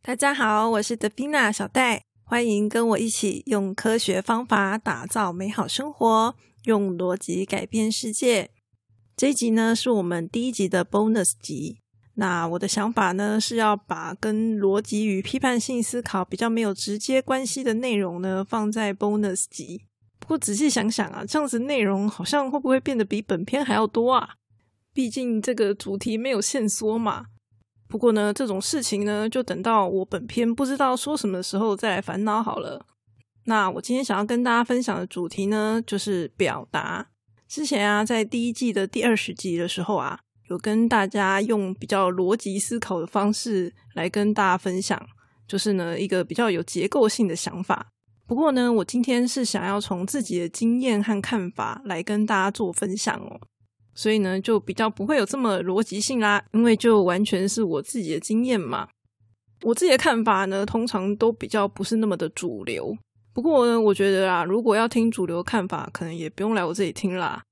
大家好，我是德宾娜小戴，欢迎跟我一起用科学方法打造美好生活，用逻辑改变世界。这一集呢是我们第一集的 bonus 集。那我的想法呢是要把跟逻辑与批判性思考比较没有直接关系的内容呢放在 bonus 集。不过仔细想想啊，这样子内容好像会不会变得比本篇还要多啊？毕竟这个主题没有线索嘛。不过呢，这种事情呢，就等到我本篇不知道说什么的时候再来烦恼好了。那我今天想要跟大家分享的主题呢，就是表达。之前啊，在第一季的第二十集的时候啊，有跟大家用比较逻辑思考的方式来跟大家分享，就是呢一个比较有结构性的想法。不过呢，我今天是想要从自己的经验和看法来跟大家做分享哦。所以呢，就比较不会有这么逻辑性啦，因为就完全是我自己的经验嘛。我自己的看法呢，通常都比较不是那么的主流。不过呢，我觉得啊，如果要听主流看法，可能也不用来我这里听啦。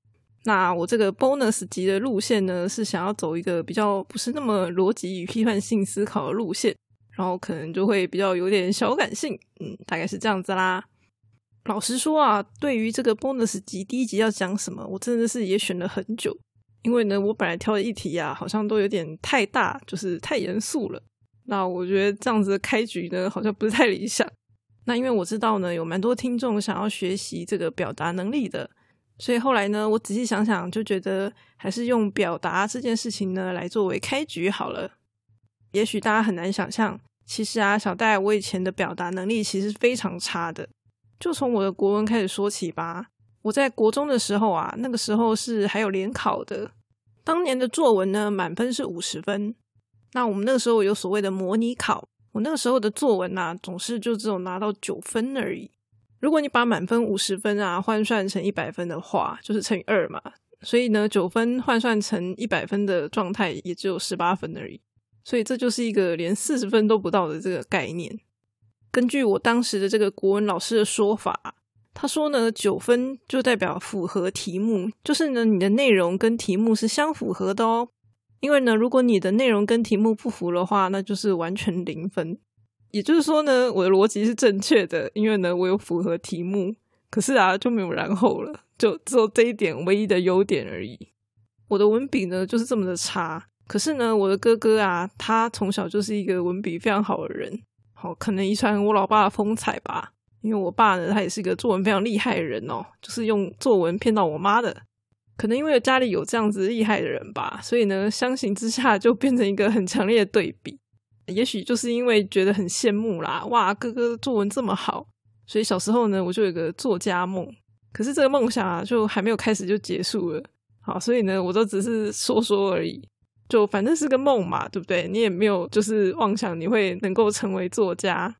那我这个 bonus 级的路线呢，是想要走一个比较不是那么逻辑与批判性思考的路线，然后可能就会比较有点小感性，嗯，大概是这样子啦。老实说啊，对于这个 bonus 级第一集要讲什么，我真的是也选了很久。因为呢，我本来挑的议题啊，好像都有点太大，就是太严肃了。那我觉得这样子的开局呢，好像不是太理想。那因为我知道呢，有蛮多听众想要学习这个表达能力的，所以后来呢，我仔细想想，就觉得还是用表达这件事情呢来作为开局好了。也许大家很难想象，其实啊，小戴我以前的表达能力其实非常差的。就从我的国文开始说起吧。我在国中的时候啊，那个时候是还有联考的。当年的作文呢，满分是五十分。那我们那个时候有所谓的模拟考，我那个时候的作文呐，总是就只有拿到九分而已。如果你把满分五十分啊换算成一百分的话，就是乘以二嘛。所以呢，九分换算成一百分的状态，也只有十八分而已。所以这就是一个连四十分都不到的这个概念。根据我当时的这个国文老师的说法，他说呢，九分就代表符合题目，就是呢，你的内容跟题目是相符合的哦。因为呢，如果你的内容跟题目不符的话，那就是完全零分。也就是说呢，我的逻辑是正确的，因为呢，我有符合题目。可是啊，就没有然后了，就只有这一点唯一的优点而已。我的文笔呢，就是这么的差。可是呢，我的哥哥啊，他从小就是一个文笔非常好的人。好，可能遗传我老爸的风采吧。因为我爸呢，他也是一个作文非常厉害的人哦，就是用作文骗到我妈的。可能因为家里有这样子厉害的人吧，所以呢，相形之下就变成一个很强烈的对比。也许就是因为觉得很羡慕啦，哇，哥哥作文这么好，所以小时候呢，我就有个作家梦。可是这个梦想啊，就还没有开始就结束了。好，所以呢，我都只是说说而已。就反正是个梦嘛，对不对？你也没有就是妄想你会能够成为作家。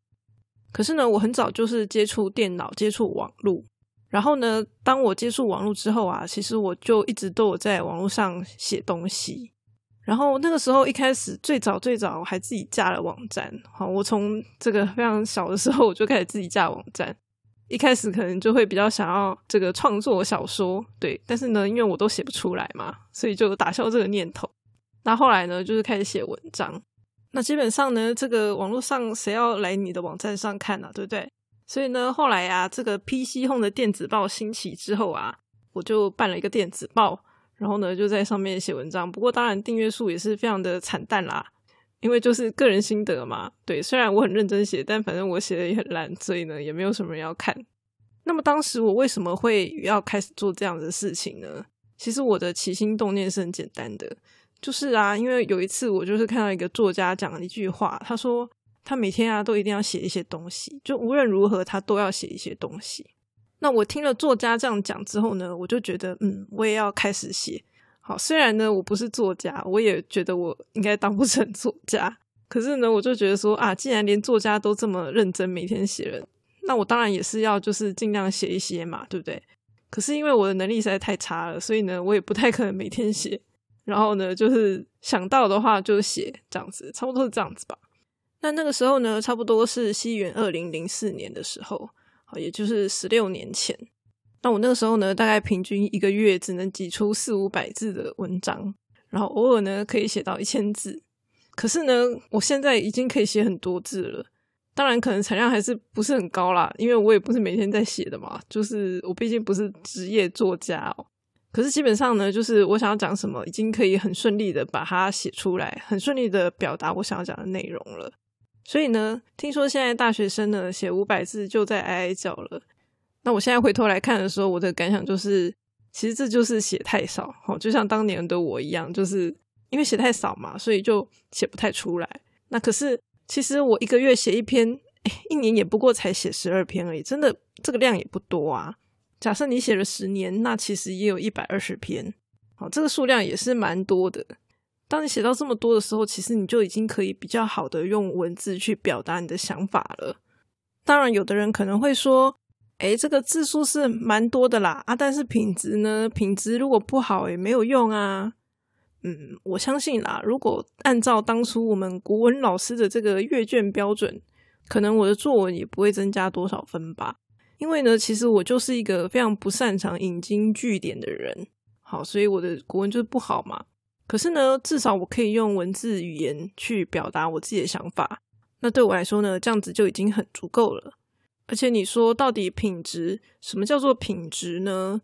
可是呢，我很早就是接触电脑、接触网络。然后呢，当我接触网络之后啊，其实我就一直都有在网络上写东西。然后那个时候一开始最早最早还自己架了网站。好，我从这个非常小的时候我就开始自己架网站。一开始可能就会比较想要这个创作小说，对。但是呢，因为我都写不出来嘛，所以就打消这个念头。那后来呢，就是开始写文章。那基本上呢，这个网络上谁要来你的网站上看呢？对不对？所以呢，后来啊，这个 PC Home 的电子报兴起之后啊，我就办了一个电子报，然后呢，就在上面写文章。不过当然订阅数也是非常的惨淡啦，因为就是个人心得嘛。对，虽然我很认真写，但反正我写的也很烂，所以呢，也没有什么人要看。那么当时我为什么会要开始做这样的事情呢？其实我的起心动念是很简单的。就是啊，因为有一次我就是看到一个作家讲了一句话，他说他每天啊都一定要写一些东西，就无论如何他都要写一些东西。那我听了作家这样讲之后呢，我就觉得嗯，我也要开始写。好，虽然呢我不是作家，我也觉得我应该当不成作家，可是呢我就觉得说啊，既然连作家都这么认真每天写了，那我当然也是要就是尽量写一些嘛，对不对？可是因为我的能力实在太差了，所以呢我也不太可能每天写。然后呢，就是想到的话就写这样子，差不多是这样子吧。那那个时候呢，差不多是西元二零零四年的时候，好，也就是十六年前。那我那个时候呢，大概平均一个月只能挤出四五百字的文章，然后偶尔呢可以写到一千字。可是呢，我现在已经可以写很多字了。当然，可能产量还是不是很高啦，因为我也不是每天在写的嘛。就是我毕竟不是职业作家哦。可是基本上呢，就是我想要讲什么，已经可以很顺利的把它写出来，很顺利的表达我想要讲的内容了。所以呢，听说现在大学生呢写五百字就在哀哀叫了。那我现在回头来看的时候，我的感想就是，其实这就是写太少，哦，就像当年的我一样，就是因为写太少嘛，所以就写不太出来。那可是。其实我一个月写一篇，一年也不过才写十二篇而已，真的这个量也不多啊。假设你写了十年，那其实也有一百二十篇，好，这个数量也是蛮多的。当你写到这么多的时候，其实你就已经可以比较好的用文字去表达你的想法了。当然，有的人可能会说，哎，这个字数是蛮多的啦，啊，但是品质呢？品质如果不好也没有用啊。嗯，我相信啦。如果按照当初我们国文老师的这个阅卷标准，可能我的作文也不会增加多少分吧。因为呢，其实我就是一个非常不擅长引经据典的人。好，所以我的国文就是不好嘛。可是呢，至少我可以用文字语言去表达我自己的想法。那对我来说呢，这样子就已经很足够了。而且你说到底品质，什么叫做品质呢？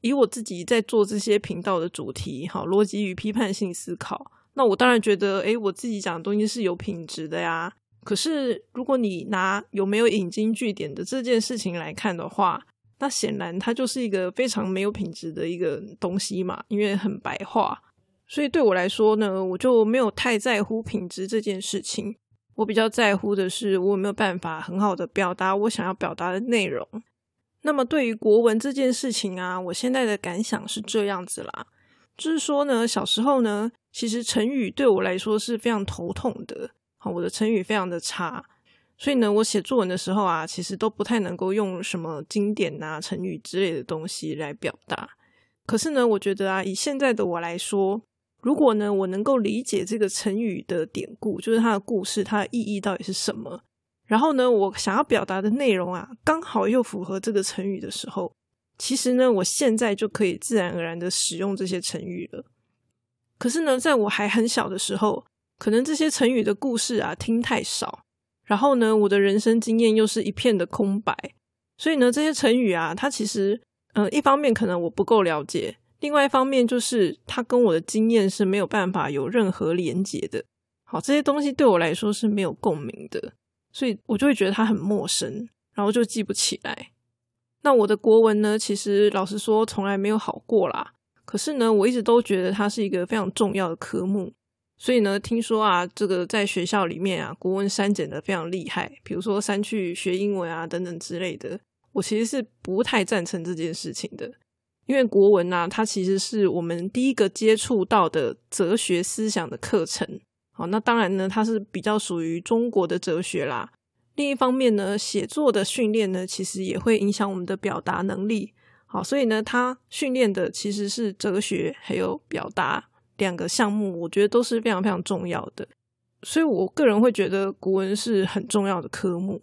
以我自己在做这些频道的主题，好，逻辑与批判性思考，那我当然觉得，诶，我自己讲的东西是有品质的呀。可是，如果你拿有没有引经据典的这件事情来看的话，那显然它就是一个非常没有品质的一个东西嘛，因为很白话。所以对我来说呢，我就没有太在乎品质这件事情。我比较在乎的是，我有没有办法很好的表达我想要表达的内容。那么对于国文这件事情啊，我现在的感想是这样子啦，就是说呢，小时候呢，其实成语对我来说是非常头痛的，我的成语非常的差，所以呢，我写作文的时候啊，其实都不太能够用什么经典啊、成语之类的东西来表达。可是呢，我觉得啊，以现在的我来说，如果呢，我能够理解这个成语的典故，就是它的故事，它的意义到底是什么。然后呢，我想要表达的内容啊，刚好又符合这个成语的时候，其实呢，我现在就可以自然而然的使用这些成语了。可是呢，在我还很小的时候，可能这些成语的故事啊听太少，然后呢，我的人生经验又是一片的空白，所以呢，这些成语啊，它其实，嗯，一方面可能我不够了解，另外一方面就是它跟我的经验是没有办法有任何连结的。好，这些东西对我来说是没有共鸣的。所以我就会觉得它很陌生，然后就记不起来。那我的国文呢，其实老实说从来没有好过啦。可是呢，我一直都觉得它是一个非常重要的科目。所以呢，听说啊，这个在学校里面啊，国文删减的非常厉害，比如说删去学英文啊等等之类的。我其实是不太赞成这件事情的，因为国文啊，它其实是我们第一个接触到的哲学思想的课程。好，那当然呢，它是比较属于中国的哲学啦。另一方面呢，写作的训练呢，其实也会影响我们的表达能力。好，所以呢，它训练的其实是哲学还有表达两个项目，我觉得都是非常非常重要的。所以我个人会觉得国文是很重要的科目。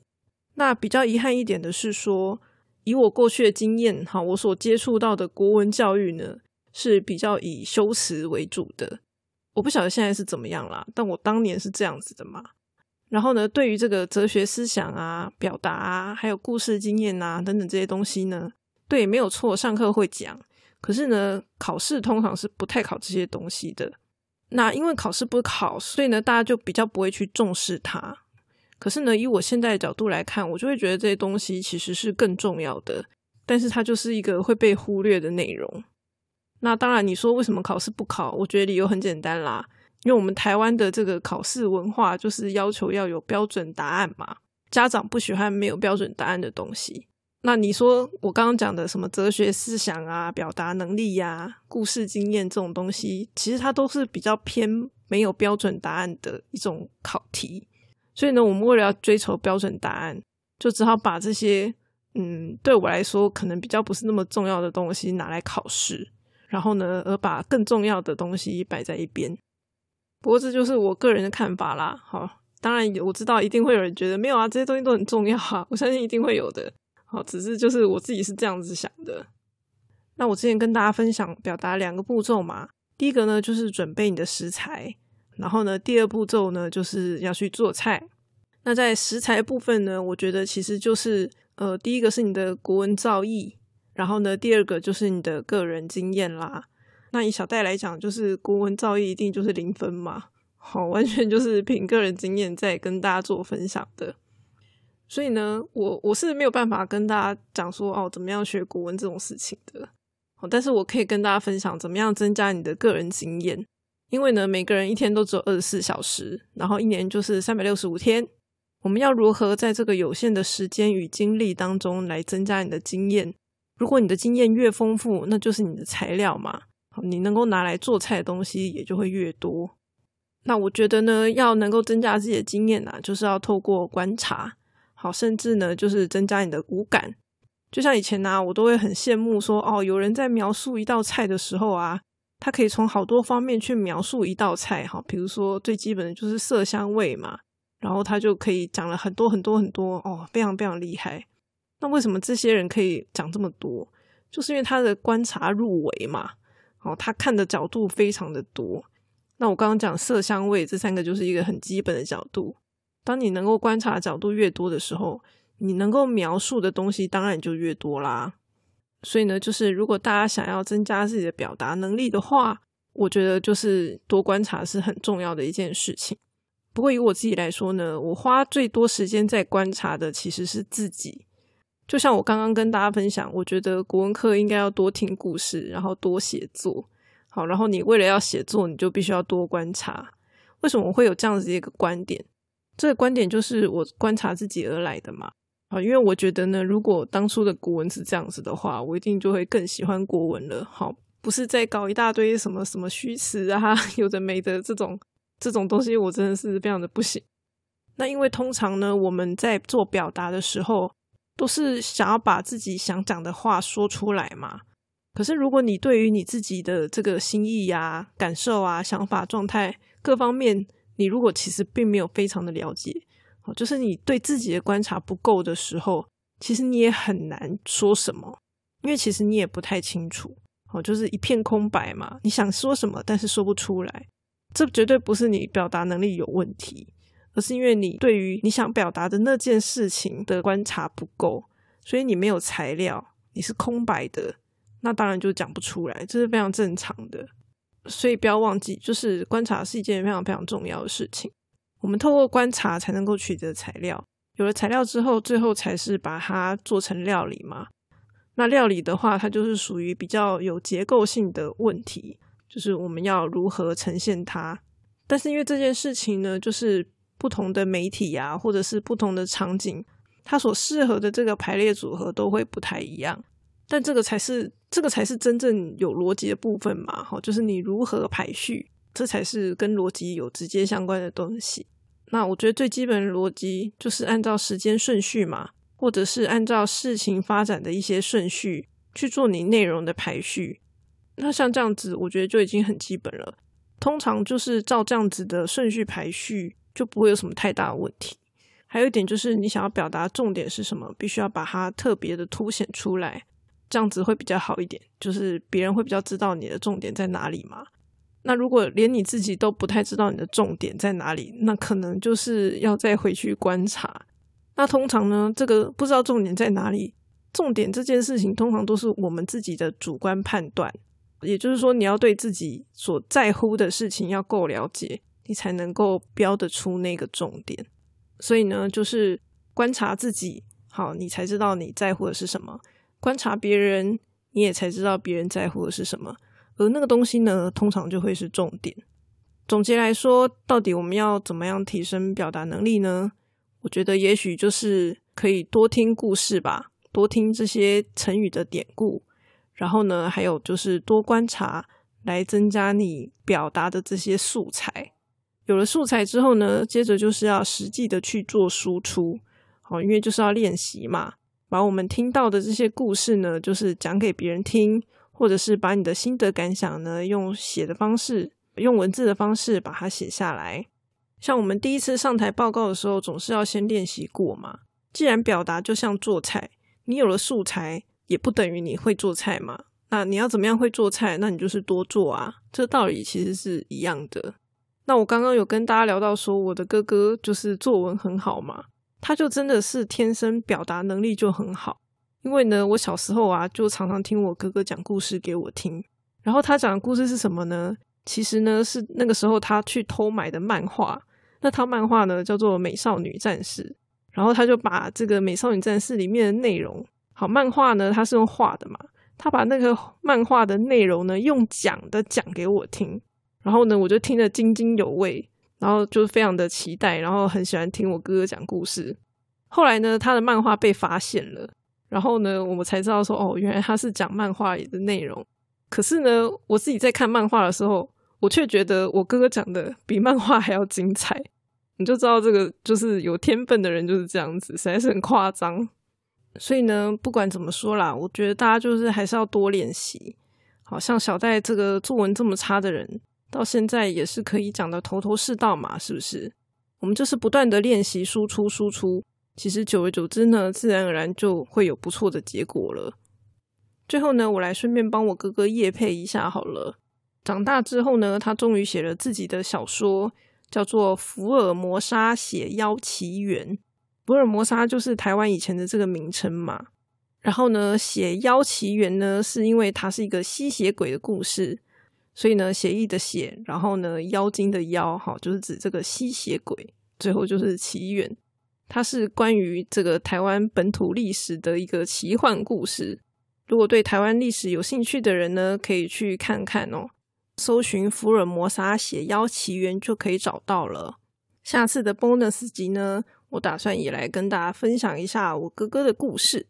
那比较遗憾一点的是说，以我过去的经验，哈，我所接触到的国文教育呢，是比较以修辞为主的。我不晓得现在是怎么样啦，但我当年是这样子的嘛。然后呢，对于这个哲学思想啊、表达啊，还有故事经验啊等等这些东西呢，对，没有错，上课会讲。可是呢，考试通常是不太考这些东西的。那因为考试不考，所以呢，大家就比较不会去重视它。可是呢，以我现在的角度来看，我就会觉得这些东西其实是更重要的，但是它就是一个会被忽略的内容。那当然，你说为什么考试不考？我觉得理由很简单啦，因为我们台湾的这个考试文化就是要求要有标准答案嘛，家长不喜欢没有标准答案的东西。那你说我刚刚讲的什么哲学思想啊、表达能力呀、故事经验这种东西，其实它都是比较偏没有标准答案的一种考题。所以呢，我们为了要追求标准答案，就只好把这些嗯，对我来说可能比较不是那么重要的东西拿来考试。然后呢，而把更重要的东西摆在一边。不过这就是我个人的看法啦。好，当然我知道一定会有人觉得没有啊，这些东西都很重要啊。我相信一定会有的。好，只是就是我自己是这样子想的。那我之前跟大家分享表达两个步骤嘛。第一个呢，就是准备你的食材。然后呢，第二步骤呢，就是要去做菜。那在食材部分呢，我觉得其实就是呃，第一个是你的国文造诣，然后呢，第二个就是你的个人经验啦。那以小戴来讲，就是国文造诣一定就是零分嘛，好，完全就是凭个人经验在跟大家做分享的。所以呢，我我是没有办法跟大家讲说哦，怎么样学国文这种事情的。好，但是我可以跟大家分享怎么样增加你的个人经验。因为呢，每个人一天都只有二十四小时，然后一年就是三百六十五天。我们要如何在这个有限的时间与精力当中来增加你的经验？如果你的经验越丰富，那就是你的材料嘛。你能够拿来做菜的东西也就会越多。那我觉得呢，要能够增加自己的经验啊，就是要透过观察。好，甚至呢，就是增加你的五感。就像以前呢，我都会很羡慕说，哦，有人在描述一道菜的时候啊，他可以从好多方面去描述一道菜。哈，比如说最基本的就是色香味嘛，然后他就可以讲了很多很多很多，哦，非常非常厉害。那为什么这些人可以讲这么多？就是因为他的观察入围嘛。哦，他看的角度非常的多。那我刚刚讲色香味这三个，就是一个很基本的角度。当你能够观察角度越多的时候，你能够描述的东西当然就越多啦。所以呢，就是如果大家想要增加自己的表达能力的话，我觉得就是多观察是很重要的一件事情。不过以我自己来说呢，我花最多时间在观察的其实是自己。就像我刚刚跟大家分享，我觉得国文课应该要多听故事，然后多写作。好，然后你为了要写作，你就必须要多观察。为什么我会有这样子一个观点？这个观点就是我观察自己而来的嘛，啊，因为我觉得呢，如果当初的古文是这样子的话，我一定就会更喜欢国文了。好，不是在搞一大堆什么什么虚词啊，有的没的这种这种东西，我真的是非常的不行。那因为通常呢，我们在做表达的时候，都是想要把自己想讲的话说出来嘛。可是如果你对于你自己的这个心意呀、感受啊、想法、状态各方面，你如果其实并没有非常的了解，哦，就是你对自己的观察不够的时候，其实你也很难说什么，因为其实你也不太清楚，哦，就是一片空白嘛。你想说什么，但是说不出来，这绝对不是你表达能力有问题，而是因为你对于你想表达的那件事情的观察不够，所以你没有材料，你是空白的，那当然就讲不出来，这是非常正常的。所以不要忘记，就是观察是一件非常非常重要的事情。我们透过观察才能够取得材料，有了材料之后，最后才是把它做成料理嘛。那料理的话，它就是属于比较有结构性的问题，就是我们要如何呈现它。但是因为这件事情呢，就是不同的媒体啊，或者是不同的场景，它所适合的这个排列组合都会不太一样。但这个才是这个才是真正有逻辑的部分嘛？哈，就是你如何排序，这才是跟逻辑有直接相关的东西。那我觉得最基本的逻辑就是按照时间顺序嘛，或者是按照事情发展的一些顺序去做你内容的排序。那像这样子，我觉得就已经很基本了。通常就是照这样子的顺序排序，就不会有什么太大的问题。还有一点就是，你想要表达重点是什么，必须要把它特别的凸显出来。这样子会比较好一点，就是别人会比较知道你的重点在哪里嘛。那如果连你自己都不太知道你的重点在哪里，那可能就是要再回去观察。那通常呢，这个不知道重点在哪里，重点这件事情通常都是我们自己的主观判断。也就是说，你要对自己所在乎的事情要够了解，你才能够标得出那个重点。所以呢，就是观察自己，好，你才知道你在乎的是什么。观察别人，你也才知道别人在乎的是什么，而那个东西呢，通常就会是重点。总结来说，到底我们要怎么样提升表达能力呢？我觉得也许就是可以多听故事吧，多听这些成语的典故，然后呢，还有就是多观察，来增加你表达的这些素材。有了素材之后呢，接着就是要实际的去做输出，好，因为就是要练习嘛。把我们听到的这些故事呢，就是讲给别人听，或者是把你的心得感想呢，用写的方式，用文字的方式把它写下来。像我们第一次上台报告的时候，总是要先练习过嘛。既然表达就像做菜，你有了素材，也不等于你会做菜嘛。那你要怎么样会做菜？那你就是多做啊。这道理其实是一样的。那我刚刚有跟大家聊到说，我的哥哥就是作文很好嘛，他就真的是天生表达能力就很好。因为呢，我小时候啊，就常常听我哥哥讲故事给我听。然后他讲的故事是什么呢？其实呢，是那个时候他去偷买的漫画。那套漫画呢，叫做《美少女战士》。然后他就把这个《美少女战士》里面的内容，好漫画呢，他是用画的嘛，他把那个漫画的内容呢，用讲的讲给我听。然后呢，我就听得津津有味，然后就非常的期待，然后很喜欢听我哥哥讲故事。后来呢，他的漫画被发现了。然后呢，我们才知道说，哦，原来他是讲漫画里的内容。可是呢，我自己在看漫画的时候，我却觉得我哥哥讲的比漫画还要精彩。你就知道这个就是有天分的人就是这样子，实在是很夸张。所以呢，不管怎么说啦，我觉得大家就是还是要多练习。好像小戴这个作文这么差的人，到现在也是可以讲的头头是道嘛，是不是？我们就是不断的练习，输出，输出。其实久而久之呢，自然而然就会有不错的结果了。最后呢，我来顺便帮我哥哥叶配一下好了。长大之后呢，他终于写了自己的小说，叫做《福尔摩沙写妖奇缘》。福尔摩沙就是台湾以前的这个名称嘛。然后呢，写妖奇缘呢，是因为它是一个吸血鬼的故事，所以呢，写意的写，然后呢，妖精的妖，哈，就是指这个吸血鬼。最后就是奇缘。它是关于这个台湾本土历史的一个奇幻故事。如果对台湾历史有兴趣的人呢，可以去看看哦。搜寻《福尔摩沙写妖奇缘》就可以找到了。下次的 bonus 集呢，我打算也来跟大家分享一下我哥哥的故事。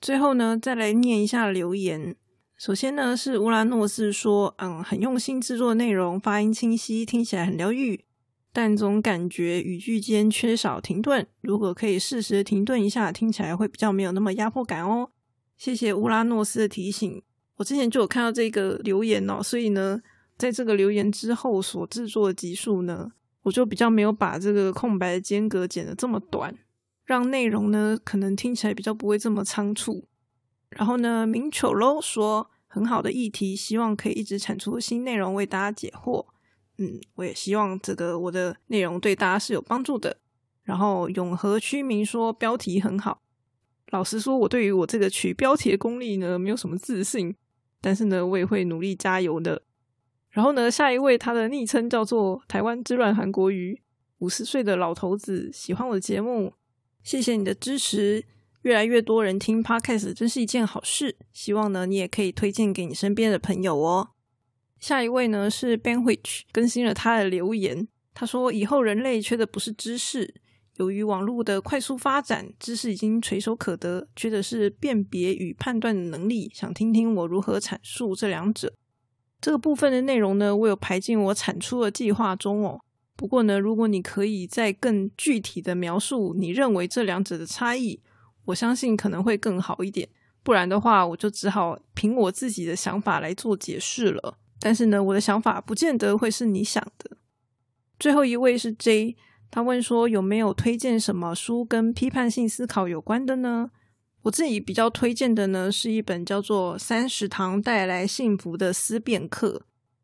最后呢，再来念一下留言。首先呢，是乌拉诺斯说：“嗯，很用心制作内容，发音清晰，听起来很疗愈。”但总感觉语句间缺少停顿，如果可以适时停顿一下，听起来会比较没有那么压迫感哦。谢谢乌拉诺斯的提醒，我之前就有看到这个留言哦，所以呢，在这个留言之后所制作的集数呢，我就比较没有把这个空白的间隔剪得这么短，让内容呢可能听起来比较不会这么仓促。然后呢，明丑喽说很好的议题，希望可以一直产出新内容为大家解惑。嗯，我也希望这个我的内容对大家是有帮助的。然后永和居民说标题很好，老实说，我对于我这个取标题的功力呢，没有什么自信，但是呢，我也会努力加油的。然后呢，下一位他的昵称叫做台湾之乱韩国瑜，五十岁的老头子，喜欢我的节目，谢谢你的支持，越来越多人听 Podcast 真是一件好事，希望呢你也可以推荐给你身边的朋友哦。下一位呢是 Benwich，更新了他的留言，他说：“以后人类缺的不是知识，由于网络的快速发展，知识已经垂手可得，缺的是辨别与判断的能力。想听听我如何阐述这两者。这个部分的内容呢，我有排进我产出的计划中哦。不过呢，如果你可以再更具体的描述你认为这两者的差异，我相信可能会更好一点。不然的话，我就只好凭我自己的想法来做解释了。”但是呢，我的想法不见得会是你想的。最后一位是 J，他问说有没有推荐什么书跟批判性思考有关的呢？我自己比较推荐的呢是一本叫做《三十堂带来幸福的思辨课》。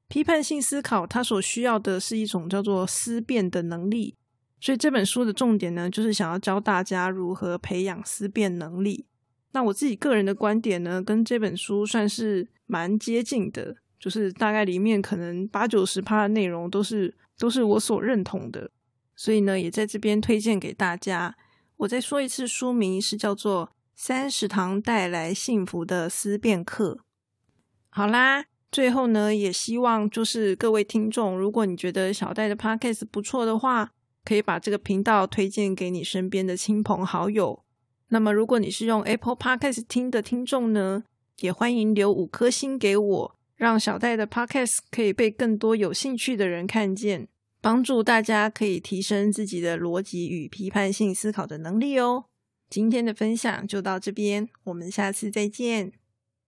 批判性思考它所需要的是一种叫做思辨的能力，所以这本书的重点呢就是想要教大家如何培养思辨能力。那我自己个人的观点呢，跟这本书算是蛮接近的。就是大概里面可能八九十趴的内容都是都是我所认同的，所以呢，也在这边推荐给大家。我再说一次，书名是叫做《三十堂带来幸福的思辨课》。好啦，最后呢，也希望就是各位听众，如果你觉得小戴的 podcast 不错的话，可以把这个频道推荐给你身边的亲朋好友。那么，如果你是用 Apple Podcast 听的听众呢，也欢迎留五颗星给我。让小戴的 Podcast 可以被更多有兴趣的人看见，帮助大家可以提升自己的逻辑与批判性思考的能力哦。今天的分享就到这边，我们下次再见。